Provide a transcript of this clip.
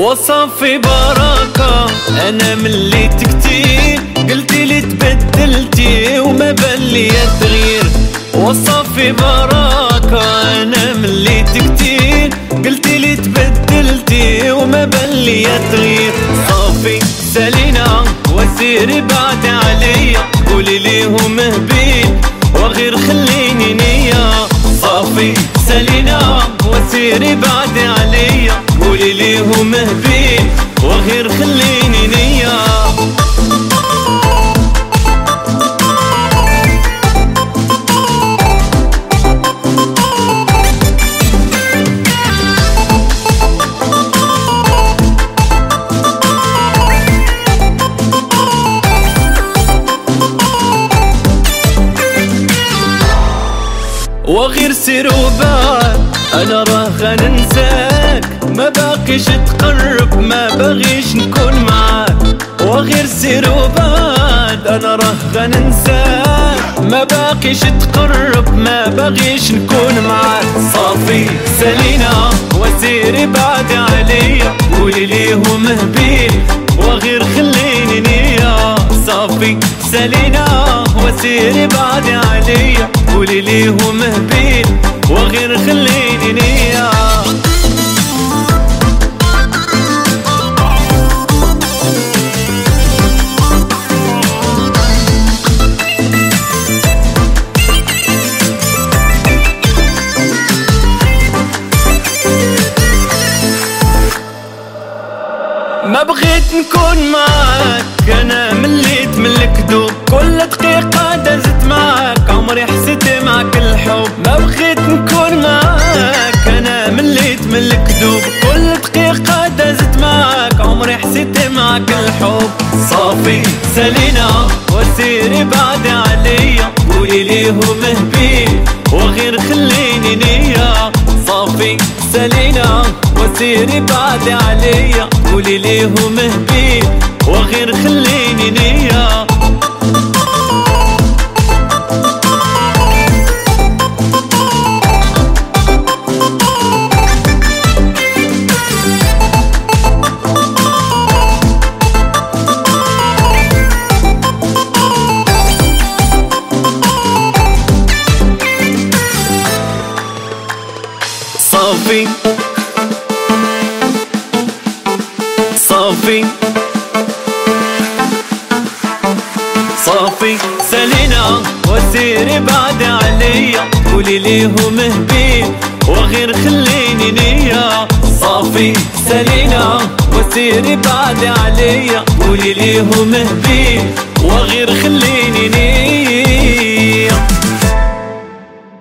وصافي بركة. أنا مليت كتير قلتي لي تبدلتي وما بلي تغيير. وصافي بركة أنا مليت كتير قلتي لي تبدلتي وما بلي تغيير. صافي سالينا وسيري بعد عليا. قولي ليهم هبين وغير خليني نية. صافي سالينا وسيري بعد عليا. قولي ليهم هبين وغير خليني نية. وغير سير وبعد أنا راه باقيش تقرب ما بغيش نكون معاك. وغير سير وبعد أنا راه ننساك ما باقيش تقرب ما بغيش نكون معاك. صافي سالينا وسيري بعد عليا. قولي ليهم هبيل وغير خليني نية صافي سالينا وسيري بعد عليا. قولي ليهم هبيل وغير خليني نية ما بغيت نكون معاك. أنا مليت من الكذوب. كل دقيقة دازت معاك. عمري حسيت معاك الحب. ما بغيت نكون معاك. أنا مليت من الكذوب. كل دقيقة دازت معاك. عمري حسيت معاك الحب. صافي سالينا وسيري بعد عليا. قولي ليهم هبيل وغير خليني سالينا وسيري بعد عليا قولي ليهم هبيل وغير خليني نية. صافي. صافي. صافي. سالينا وسيري بعد عليا. قولي ليهم هبيل وغير خليني نية. صافي. سالينا وسيري بعد عليا. قولي ليهم هبيل وغير خليني نية.